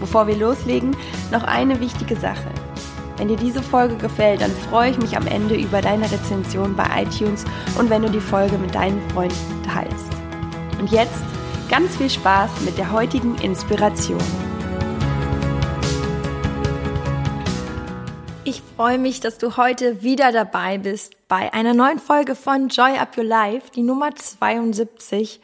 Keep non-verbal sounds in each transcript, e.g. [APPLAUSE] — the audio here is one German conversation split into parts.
Bevor wir loslegen, noch eine wichtige Sache. Wenn dir diese Folge gefällt, dann freue ich mich am Ende über deine Rezension bei iTunes und wenn du die Folge mit deinen Freunden teilst. Und jetzt Ganz viel Spaß mit der heutigen Inspiration. Ich freue mich, dass du heute wieder dabei bist bei einer neuen Folge von Joy Up Your Life, die Nummer 72.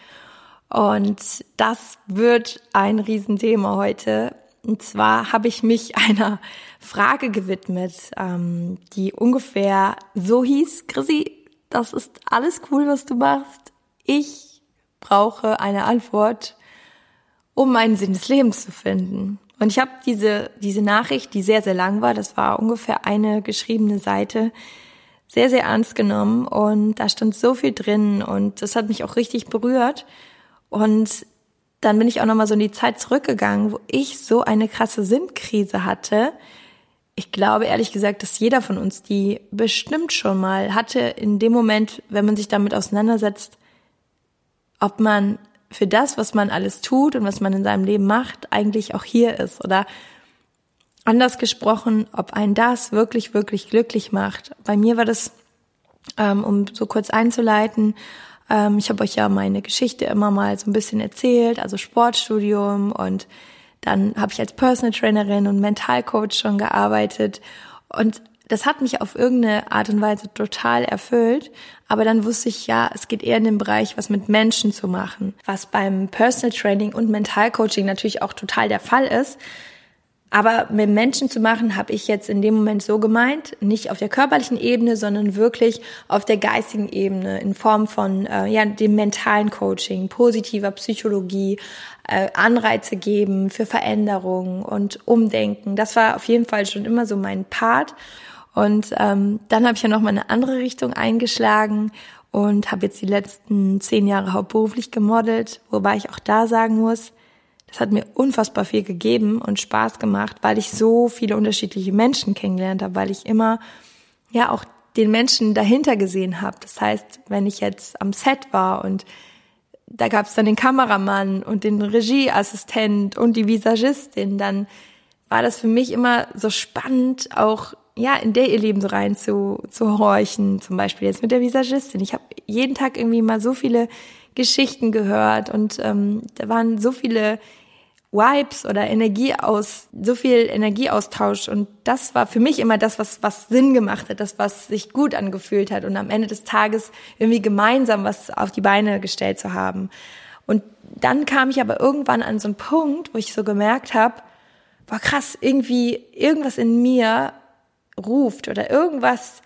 Und das wird ein Riesenthema heute. Und zwar habe ich mich [LAUGHS] einer Frage gewidmet, ähm, die ungefähr so hieß, Chrissy, das ist alles cool, was du machst. Ich brauche eine Antwort, um meinen Sinn des Lebens zu finden. Und ich habe diese, diese Nachricht, die sehr, sehr lang war, das war ungefähr eine geschriebene Seite, sehr, sehr ernst genommen und da stand so viel drin und das hat mich auch richtig berührt. Und dann bin ich auch nochmal so in die Zeit zurückgegangen, wo ich so eine krasse Sinnkrise hatte. Ich glaube ehrlich gesagt, dass jeder von uns die bestimmt schon mal hatte in dem Moment, wenn man sich damit auseinandersetzt, ob man für das, was man alles tut und was man in seinem Leben macht, eigentlich auch hier ist. Oder anders gesprochen, ob ein das wirklich, wirklich glücklich macht. Bei mir war das, ähm, um so kurz einzuleiten, ähm, ich habe euch ja meine Geschichte immer mal so ein bisschen erzählt, also Sportstudium und dann habe ich als Personal Trainerin und Mentalcoach schon gearbeitet. Und das hat mich auf irgendeine Art und Weise total erfüllt. Aber dann wusste ich, ja, es geht eher in den Bereich, was mit Menschen zu machen. Was beim Personal Training und Mentalcoaching natürlich auch total der Fall ist. Aber mit Menschen zu machen, habe ich jetzt in dem Moment so gemeint, nicht auf der körperlichen Ebene, sondern wirklich auf der geistigen Ebene in Form von äh, ja dem mentalen Coaching, positiver Psychologie, äh, Anreize geben für Veränderungen und Umdenken. Das war auf jeden Fall schon immer so mein Part. Und ähm, dann habe ich ja noch mal eine andere Richtung eingeschlagen und habe jetzt die letzten zehn Jahre hauptberuflich gemodelt, wobei ich auch da sagen muss, das hat mir unfassbar viel gegeben und Spaß gemacht, weil ich so viele unterschiedliche Menschen kennengelernt habe, weil ich immer ja auch den Menschen dahinter gesehen habe. Das heißt, wenn ich jetzt am Set war und da gab es dann den Kameramann und den Regieassistent und die Visagistin, dann war das für mich immer so spannend, auch ja, in der ihr Leben so rein zu, zu horchen, zum Beispiel jetzt mit der Visagistin. Ich habe jeden Tag irgendwie mal so viele Geschichten gehört und ähm, da waren so viele Vibes oder Energie aus, so viel Energieaustausch und das war für mich immer das, was, was Sinn gemacht hat, das, was sich gut angefühlt hat und am Ende des Tages irgendwie gemeinsam was auf die Beine gestellt zu haben. Und dann kam ich aber irgendwann an so einen Punkt, wo ich so gemerkt habe, war krass, irgendwie irgendwas in mir ruft oder irgendwas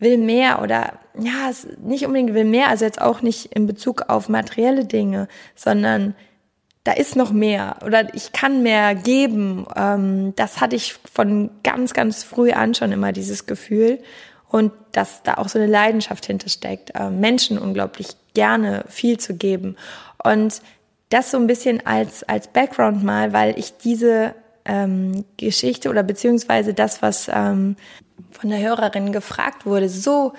will mehr oder ja, nicht unbedingt will mehr, also jetzt auch nicht in Bezug auf materielle Dinge, sondern da ist noch mehr oder ich kann mehr geben. Ähm, das hatte ich von ganz, ganz früh an schon immer dieses Gefühl und dass da auch so eine Leidenschaft hintersteckt, äh, Menschen unglaublich gerne viel zu geben. Und das so ein bisschen als, als Background mal, weil ich diese ähm, Geschichte oder beziehungsweise das, was ähm, von der Hörerin gefragt wurde, so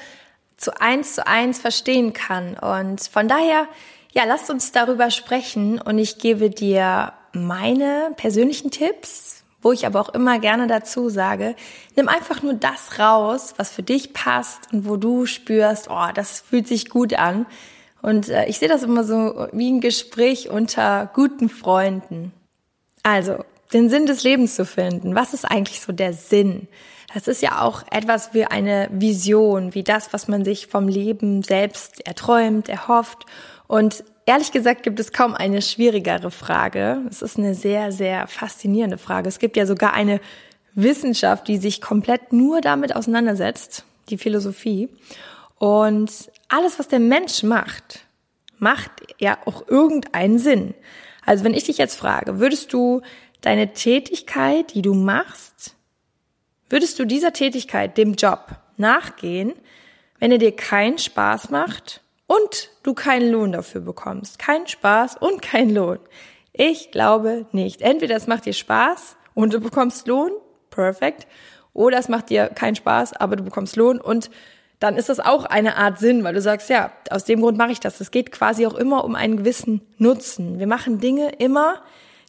zu eins zu eins verstehen kann. Und von daher, ja, lasst uns darüber sprechen und ich gebe dir meine persönlichen Tipps, wo ich aber auch immer gerne dazu sage, nimm einfach nur das raus, was für dich passt und wo du spürst, oh, das fühlt sich gut an. Und äh, ich sehe das immer so wie ein Gespräch unter guten Freunden. Also, den Sinn des Lebens zu finden. Was ist eigentlich so der Sinn? Das ist ja auch etwas wie eine Vision, wie das, was man sich vom Leben selbst erträumt, erhofft. Und ehrlich gesagt gibt es kaum eine schwierigere Frage. Es ist eine sehr, sehr faszinierende Frage. Es gibt ja sogar eine Wissenschaft, die sich komplett nur damit auseinandersetzt, die Philosophie. Und alles, was der Mensch macht, macht ja auch irgendeinen Sinn. Also wenn ich dich jetzt frage, würdest du deine Tätigkeit, die du machst, würdest du dieser Tätigkeit, dem Job, nachgehen, wenn er dir keinen Spaß macht und du keinen Lohn dafür bekommst? Kein Spaß und kein Lohn. Ich glaube nicht. Entweder es macht dir Spaß und du bekommst Lohn, perfekt, oder es macht dir keinen Spaß, aber du bekommst Lohn und dann ist das auch eine Art Sinn, weil du sagst, ja, aus dem Grund mache ich das. Es geht quasi auch immer um einen gewissen Nutzen. Wir machen Dinge immer,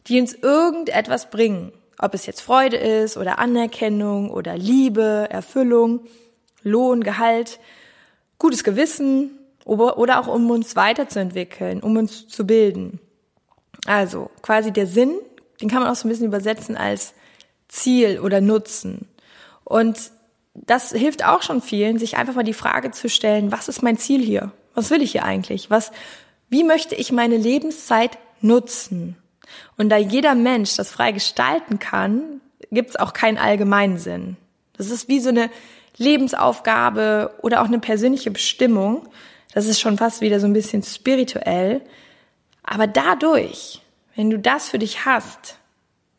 die uns irgendetwas bringen. Ob es jetzt Freude ist oder Anerkennung oder Liebe, Erfüllung, Lohn, Gehalt, gutes Gewissen oder auch um uns weiterzuentwickeln, um uns zu bilden. Also quasi der Sinn, den kann man auch so ein bisschen übersetzen als Ziel oder Nutzen. Und das hilft auch schon vielen, sich einfach mal die Frage zu stellen, was ist mein Ziel hier? Was will ich hier eigentlich? Was, wie möchte ich meine Lebenszeit nutzen? Und da jeder Mensch das frei gestalten kann, gibt es auch keinen allgemeinen Sinn. Das ist wie so eine Lebensaufgabe oder auch eine persönliche Bestimmung. Das ist schon fast wieder so ein bisschen spirituell. Aber dadurch, wenn du das für dich hast,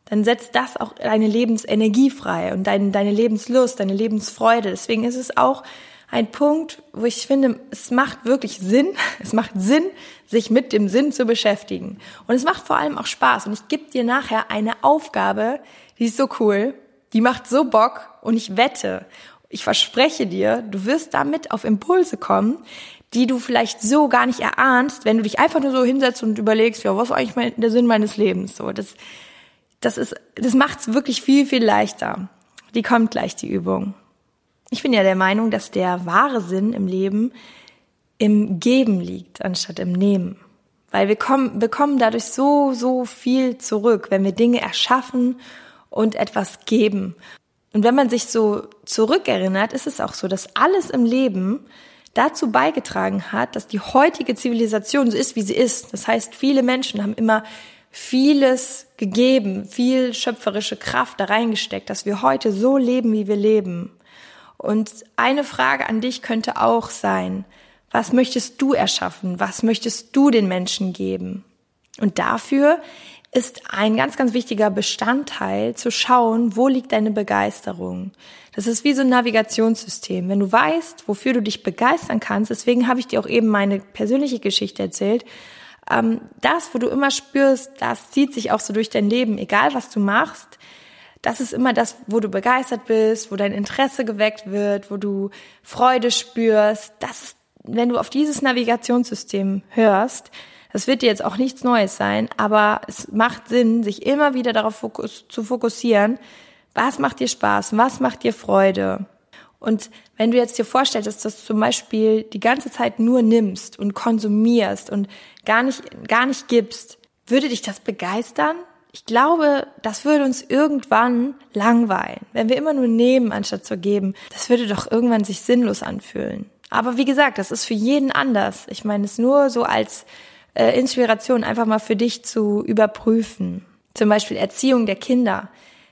dann setzt das auch deine Lebensenergie frei und dein, deine Lebenslust, deine Lebensfreude. Deswegen ist es auch ein Punkt, wo ich finde, es macht wirklich Sinn, [LAUGHS] es macht Sinn, sich mit dem Sinn zu beschäftigen. Und es macht vor allem auch Spaß. Und ich gebe dir nachher eine Aufgabe, die ist so cool, die macht so Bock und ich wette, ich verspreche dir, du wirst damit auf Impulse kommen, die du vielleicht so gar nicht erahnst, wenn du dich einfach nur so hinsetzt und überlegst, ja, was ist eigentlich der Sinn meines Lebens? So, das, das ist, das macht's wirklich viel, viel leichter. Die kommt gleich, die Übung. Ich bin ja der Meinung, dass der wahre Sinn im Leben im Geben liegt, anstatt im Nehmen. Weil wir kommen, bekommen dadurch so, so viel zurück, wenn wir Dinge erschaffen und etwas geben. Und wenn man sich so zurückerinnert, ist es auch so, dass alles im Leben dazu beigetragen hat, dass die heutige Zivilisation so ist, wie sie ist. Das heißt, viele Menschen haben immer vieles gegeben, viel schöpferische Kraft da reingesteckt, dass wir heute so leben, wie wir leben. Und eine Frage an dich könnte auch sein, was möchtest du erschaffen? Was möchtest du den Menschen geben? Und dafür ist ein ganz, ganz wichtiger Bestandteil zu schauen, wo liegt deine Begeisterung. Das ist wie so ein Navigationssystem. Wenn du weißt, wofür du dich begeistern kannst, deswegen habe ich dir auch eben meine persönliche Geschichte erzählt, ähm, das, wo du immer spürst, das zieht sich auch so durch dein Leben, egal was du machst. Das ist immer das, wo du begeistert bist, wo dein Interesse geweckt wird, wo du Freude spürst. Das wenn du auf dieses Navigationssystem hörst, das wird dir jetzt auch nichts Neues sein, aber es macht Sinn, sich immer wieder darauf fokus zu fokussieren, was macht dir Spaß, was macht dir Freude. Und wenn du jetzt dir vorstellst, dass du das zum Beispiel die ganze Zeit nur nimmst und konsumierst und gar nicht, gar nicht gibst, würde dich das begeistern? Ich glaube, das würde uns irgendwann langweilen, wenn wir immer nur nehmen, anstatt zu geben. Das würde doch irgendwann sich sinnlos anfühlen. Aber wie gesagt, das ist für jeden anders. Ich meine es nur so als äh, Inspiration, einfach mal für dich zu überprüfen. Zum Beispiel Erziehung der Kinder.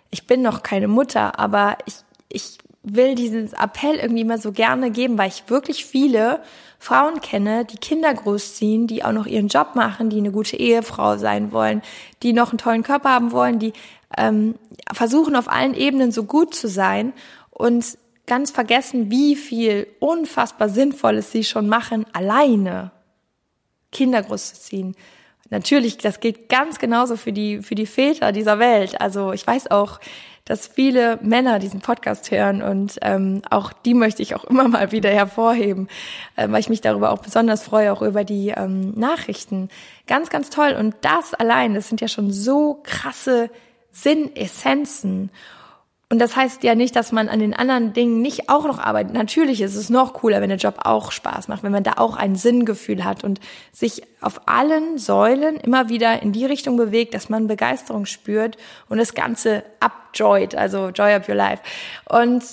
Ich bin noch keine Mutter, aber ich, ich will diesen Appell irgendwie mal so gerne geben, weil ich wirklich viele Frauen kenne, die Kinder großziehen, die auch noch ihren Job machen, die eine gute Ehefrau sein wollen, die noch einen tollen Körper haben wollen, die ähm, versuchen auf allen Ebenen so gut zu sein und ganz vergessen, wie viel unfassbar Sinnvolles sie schon machen, alleine Kinder großzuziehen. Natürlich, das gilt ganz genauso für die, für die Väter dieser Welt. Also ich weiß auch, dass viele Männer diesen Podcast hören und ähm, auch die möchte ich auch immer mal wieder hervorheben, äh, weil ich mich darüber auch besonders freue, auch über die ähm, Nachrichten. Ganz, ganz toll. Und das allein, das sind ja schon so krasse Sinnessenzen. Und das heißt ja nicht, dass man an den anderen Dingen nicht auch noch arbeitet. Natürlich ist es noch cooler, wenn der Job auch Spaß macht, wenn man da auch ein Sinngefühl hat und sich auf allen Säulen immer wieder in die Richtung bewegt, dass man Begeisterung spürt und das Ganze upjoyt, also Joy of Your Life. Und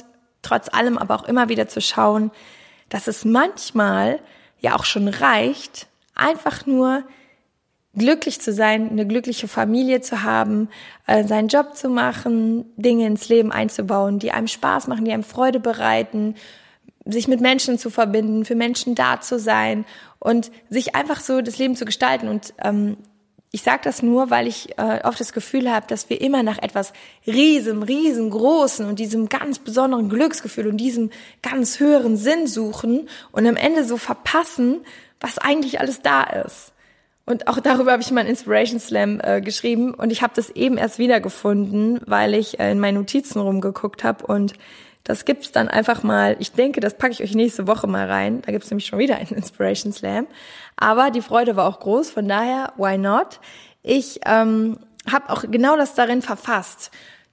trotz allem aber auch immer wieder zu schauen, dass es manchmal ja auch schon reicht, einfach nur glücklich zu sein, eine glückliche Familie zu haben, äh, seinen Job zu machen, Dinge ins Leben einzubauen, die einem Spaß machen, die einem Freude bereiten, sich mit Menschen zu verbinden, für Menschen da zu sein und sich einfach so das Leben zu gestalten. Und ähm, ich sage das nur, weil ich äh, oft das Gefühl habe, dass wir immer nach etwas riesen, riesengroßen und diesem ganz besonderen Glücksgefühl und diesem ganz höheren Sinn suchen und am Ende so verpassen, was eigentlich alles da ist. Und auch darüber habe ich mal einen Inspiration Slam äh, geschrieben und ich habe das eben erst wiedergefunden, weil ich äh, in meinen Notizen rumgeguckt habe und das gibt's dann einfach mal. Ich denke, das packe ich euch nächste Woche mal rein. Da gibt's nämlich schon wieder einen Inspiration Slam. Aber die Freude war auch groß, von daher, why not? Ich ähm, habe auch genau das darin verfasst.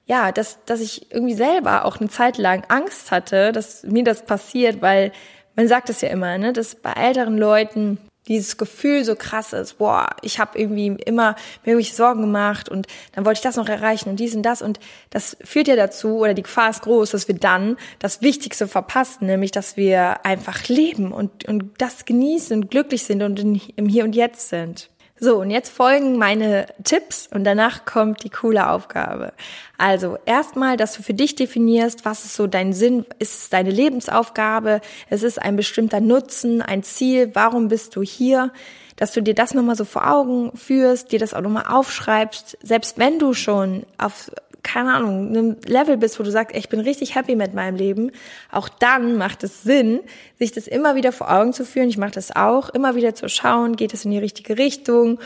Ja, dass, dass ich irgendwie selber auch eine Zeit lang Angst hatte, dass mir das passiert, weil man sagt es ja immer, ne, dass bei älteren Leuten dieses Gefühl so krass ist, boah, ich habe irgendwie immer mir irgendwelche Sorgen gemacht und dann wollte ich das noch erreichen und dies und das und das führt ja dazu oder die Gefahr ist groß, dass wir dann das Wichtigste verpassen, nämlich dass wir einfach leben und und das genießen und glücklich sind und in, im Hier und Jetzt sind. So, und jetzt folgen meine Tipps und danach kommt die coole Aufgabe. Also erstmal, dass du für dich definierst, was ist so dein Sinn, ist es deine Lebensaufgabe, es ist ein bestimmter Nutzen, ein Ziel, warum bist du hier, dass du dir das nochmal so vor Augen führst, dir das auch nochmal aufschreibst, selbst wenn du schon auf keine Ahnung, einem Level bist, wo du sagst, ich bin richtig happy mit meinem Leben, auch dann macht es Sinn, sich das immer wieder vor Augen zu führen. Ich mache das auch, immer wieder zu schauen, geht es in die richtige Richtung?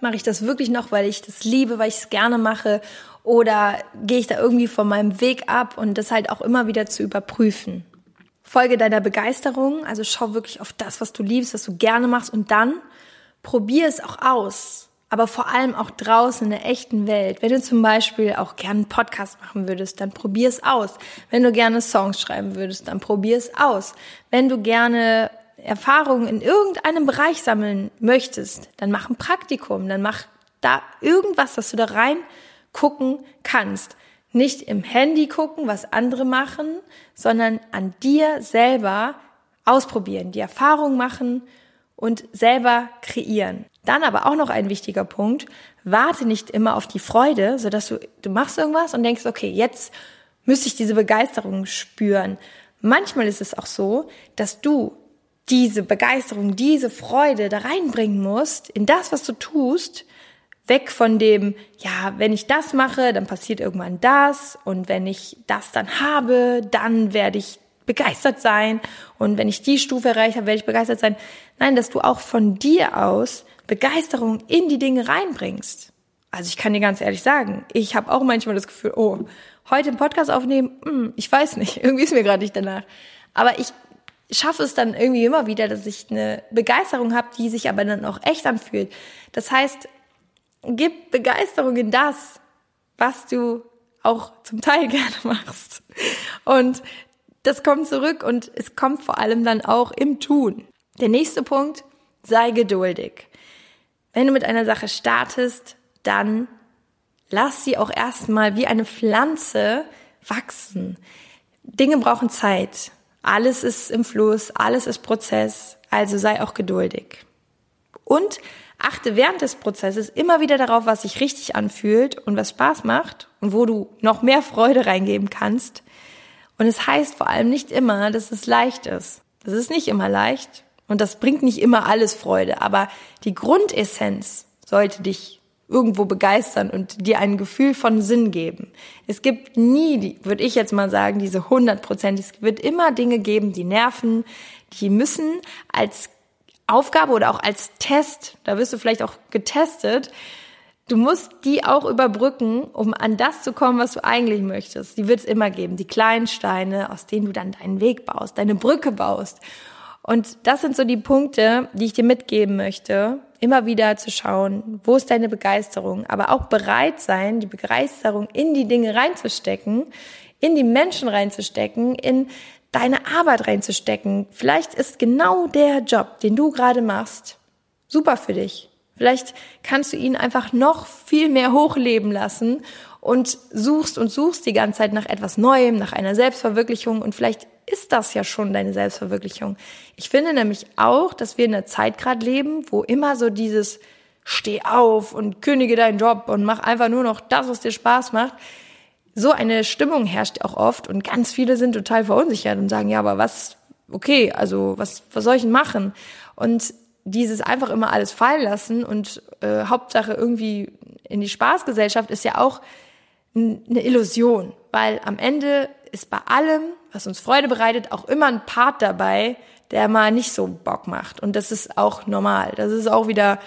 Mache ich das wirklich noch, weil ich das liebe, weil ich es gerne mache? Oder gehe ich da irgendwie von meinem Weg ab und das halt auch immer wieder zu überprüfen? Folge deiner Begeisterung, also schau wirklich auf das, was du liebst, was du gerne machst und dann probier es auch aus aber vor allem auch draußen in der echten Welt. Wenn du zum Beispiel auch gerne einen Podcast machen würdest, dann probier es aus. Wenn du gerne Songs schreiben würdest, dann probier es aus. Wenn du gerne Erfahrungen in irgendeinem Bereich sammeln möchtest, dann mach ein Praktikum, dann mach da irgendwas, dass du da rein gucken kannst. Nicht im Handy gucken, was andere machen, sondern an dir selber ausprobieren, die Erfahrung machen und selber kreieren. Dann aber auch noch ein wichtiger Punkt, warte nicht immer auf die Freude, so dass du, du machst irgendwas und denkst, okay, jetzt müsste ich diese Begeisterung spüren. Manchmal ist es auch so, dass du diese Begeisterung, diese Freude da reinbringen musst in das, was du tust, weg von dem, ja, wenn ich das mache, dann passiert irgendwann das und wenn ich das dann habe, dann werde ich begeistert sein und wenn ich die Stufe erreicht habe, werde ich begeistert sein. Nein, dass du auch von dir aus Begeisterung in die Dinge reinbringst. Also ich kann dir ganz ehrlich sagen, ich habe auch manchmal das Gefühl, oh, heute einen Podcast aufnehmen, hm, ich weiß nicht, [LAUGHS] irgendwie ist mir gerade nicht danach. Aber ich schaffe es dann irgendwie immer wieder, dass ich eine Begeisterung habe, die sich aber dann auch echt anfühlt. Das heißt, gib Begeisterung in das, was du auch zum Teil [LAUGHS] gerne machst. Und das kommt zurück und es kommt vor allem dann auch im Tun. Der nächste Punkt, sei geduldig. Wenn du mit einer Sache startest, dann lass sie auch erstmal wie eine Pflanze wachsen. Dinge brauchen Zeit. Alles ist im Fluss, alles ist Prozess, also sei auch geduldig. Und achte während des Prozesses immer wieder darauf, was sich richtig anfühlt und was Spaß macht und wo du noch mehr Freude reingeben kannst. Und es heißt vor allem nicht immer, dass es leicht ist. Das ist nicht immer leicht. Und das bringt nicht immer alles Freude, aber die Grundessenz sollte dich irgendwo begeistern und dir ein Gefühl von Sinn geben. Es gibt nie, würde ich jetzt mal sagen, diese 100 Prozent. Es wird immer Dinge geben, die nerven, die müssen als Aufgabe oder auch als Test, da wirst du vielleicht auch getestet, du musst die auch überbrücken, um an das zu kommen, was du eigentlich möchtest. Die wird es immer geben, die kleinen Steine, aus denen du dann deinen Weg baust, deine Brücke baust. Und das sind so die Punkte, die ich dir mitgeben möchte, immer wieder zu schauen, wo ist deine Begeisterung, aber auch bereit sein, die Begeisterung in die Dinge reinzustecken, in die Menschen reinzustecken, in deine Arbeit reinzustecken. Vielleicht ist genau der Job, den du gerade machst, super für dich. Vielleicht kannst du ihn einfach noch viel mehr hochleben lassen und suchst und suchst die ganze Zeit nach etwas Neuem, nach einer Selbstverwirklichung und vielleicht ist das ja schon deine Selbstverwirklichung. Ich finde nämlich auch, dass wir in einer Zeit gerade leben, wo immer so dieses Steh auf und kündige deinen Job und mach einfach nur noch das, was dir Spaß macht. So eine Stimmung herrscht auch oft und ganz viele sind total verunsichert und sagen, ja, aber was, okay, also was, was soll ich denn machen? Und dieses einfach immer alles fallen lassen und äh, Hauptsache irgendwie in die Spaßgesellschaft ist ja auch eine Illusion, weil am Ende ist bei allem, was uns Freude bereitet, auch immer ein Part dabei, der mal nicht so Bock macht. Und das ist auch normal. Das ist auch wieder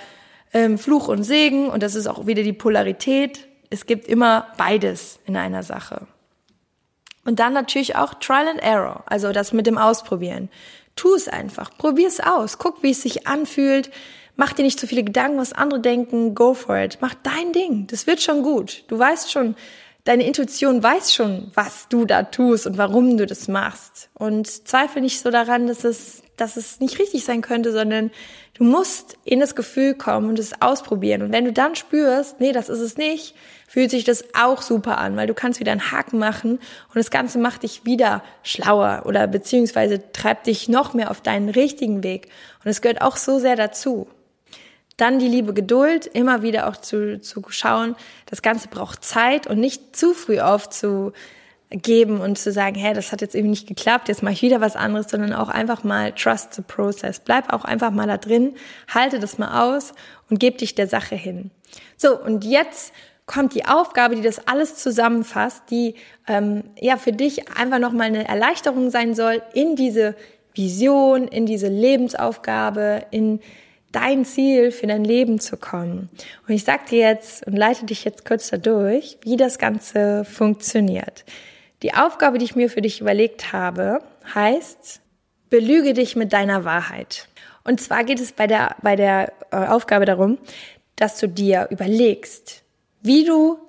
ähm, Fluch und Segen und das ist auch wieder die Polarität. Es gibt immer beides in einer Sache. Und dann natürlich auch Trial and Error, also das mit dem Ausprobieren. Tu es einfach, probier es aus, guck, wie es sich anfühlt. Mach dir nicht zu viele Gedanken, was andere denken, go for it. Mach dein Ding, das wird schon gut. Du weißt schon, deine Intuition weiß schon, was du da tust und warum du das machst. Und zweifle nicht so daran, dass es, dass es nicht richtig sein könnte, sondern du musst in das Gefühl kommen und es ausprobieren. Und wenn du dann spürst, nee, das ist es nicht, fühlt sich das auch super an, weil du kannst wieder einen Haken machen und das Ganze macht dich wieder schlauer oder beziehungsweise treibt dich noch mehr auf deinen richtigen Weg. Und es gehört auch so sehr dazu. Dann die liebe Geduld, immer wieder auch zu, zu schauen, das Ganze braucht Zeit und nicht zu früh aufzugeben und zu sagen, hey, das hat jetzt irgendwie nicht geklappt, jetzt mache ich wieder was anderes, sondern auch einfach mal trust the process. Bleib auch einfach mal da drin, halte das mal aus und geb dich der Sache hin. So, und jetzt kommt die Aufgabe, die das alles zusammenfasst, die ähm, ja für dich einfach nochmal eine Erleichterung sein soll in diese Vision, in diese Lebensaufgabe, in dein Ziel für dein Leben zu kommen. Und ich sag dir jetzt und leite dich jetzt kurz dadurch, wie das Ganze funktioniert. Die Aufgabe, die ich mir für dich überlegt habe, heißt, belüge dich mit deiner Wahrheit. Und zwar geht es bei der, bei der äh, Aufgabe darum, dass du dir überlegst, wie du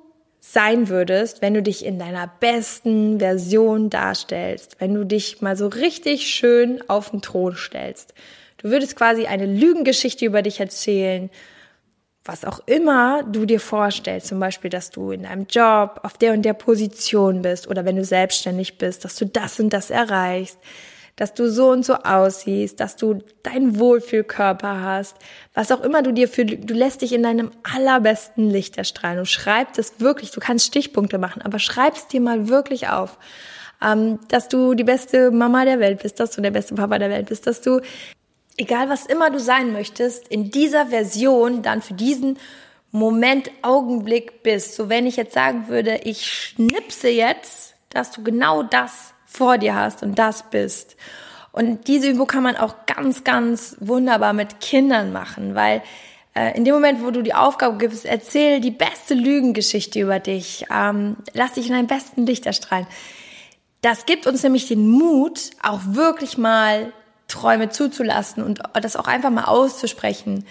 sein würdest, wenn du dich in deiner besten Version darstellst, wenn du dich mal so richtig schön auf den Thron stellst. Du würdest quasi eine Lügengeschichte über dich erzählen, was auch immer du dir vorstellst, zum Beispiel, dass du in deinem Job auf der und der Position bist oder wenn du selbstständig bist, dass du das und das erreichst, dass du so und so aussiehst, dass du deinen Wohlfühlkörper hast, was auch immer du dir für, du lässt dich in deinem allerbesten Licht erstrahlen. Du schreibst es wirklich, du kannst Stichpunkte machen, aber schreibst dir mal wirklich auf, ähm, dass du die beste Mama der Welt bist, dass du der beste Papa der Welt bist, dass du, egal was immer du sein möchtest, in dieser Version dann für diesen Moment, Augenblick bist. So wenn ich jetzt sagen würde, ich schnipse jetzt, dass du genau das vor dir hast und das bist. Und diese Übung kann man auch ganz, ganz wunderbar mit Kindern machen, weil äh, in dem Moment, wo du die Aufgabe gibst, erzähl die beste Lügengeschichte über dich, ähm, lass dich in deinem besten Licht erstrahlen. Das gibt uns nämlich den Mut, auch wirklich mal Träume zuzulassen und das auch einfach mal auszusprechen.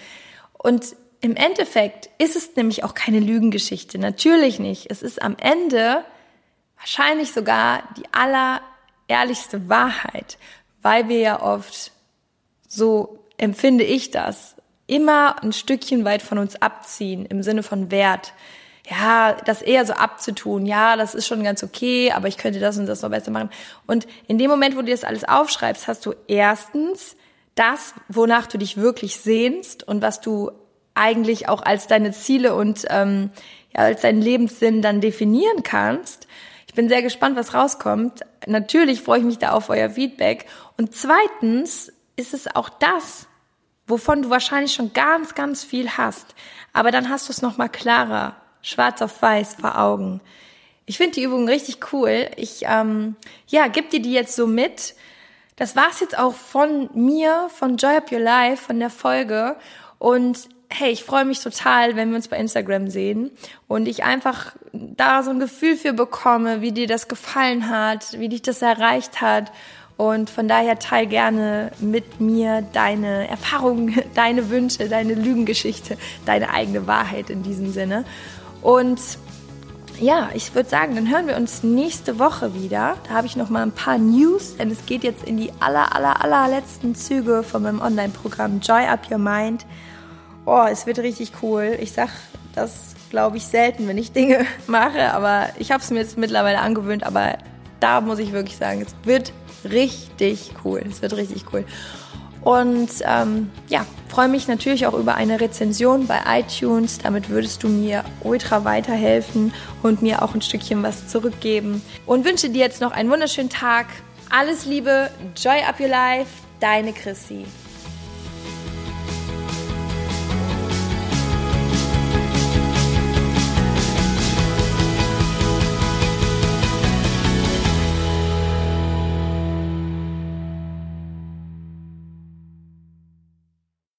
Und im Endeffekt ist es nämlich auch keine Lügengeschichte. Natürlich nicht. Es ist am Ende wahrscheinlich sogar die aller ehrlichste Wahrheit, weil wir ja oft, so empfinde ich das, immer ein Stückchen weit von uns abziehen im Sinne von Wert. Ja, das eher so abzutun. Ja, das ist schon ganz okay, aber ich könnte das und das noch besser machen. Und in dem Moment, wo du das alles aufschreibst, hast du erstens das, wonach du dich wirklich sehnst und was du eigentlich auch als deine Ziele und ähm, ja, als deinen Lebenssinn dann definieren kannst. Ich bin sehr gespannt, was rauskommt. Natürlich freue ich mich da auf euer Feedback. Und zweitens ist es auch das, wovon du wahrscheinlich schon ganz, ganz viel hast. Aber dann hast du es nochmal klarer, schwarz auf weiß vor Augen. Ich finde die Übung richtig cool. Ich, ähm, ja, gib dir die jetzt so mit. Das war's jetzt auch von mir, von Joy Up Your Life, von der Folge. Und hey, ich freue mich total, wenn wir uns bei Instagram sehen und ich einfach da so ein Gefühl für bekomme, wie dir das gefallen hat, wie dich das erreicht hat. Und von daher teil gerne mit mir deine Erfahrungen, [LAUGHS] deine Wünsche, deine Lügengeschichte, deine eigene Wahrheit in diesem Sinne. Und ja, ich würde sagen, dann hören wir uns nächste Woche wieder. Da habe ich noch mal ein paar News, denn es geht jetzt in die aller, aller, allerletzten Züge von meinem Online-Programm Joy Up Your Mind oh, es wird richtig cool. Ich sag das, glaube ich, selten, wenn ich Dinge [LAUGHS] mache, aber ich habe es mir jetzt mittlerweile angewöhnt, aber da muss ich wirklich sagen, es wird richtig cool. Es wird richtig cool. Und ähm, ja, freue mich natürlich auch über eine Rezension bei iTunes. Damit würdest du mir ultra weiterhelfen und mir auch ein Stückchen was zurückgeben. Und wünsche dir jetzt noch einen wunderschönen Tag. Alles Liebe, Joy Up Your Life, deine Chrissy.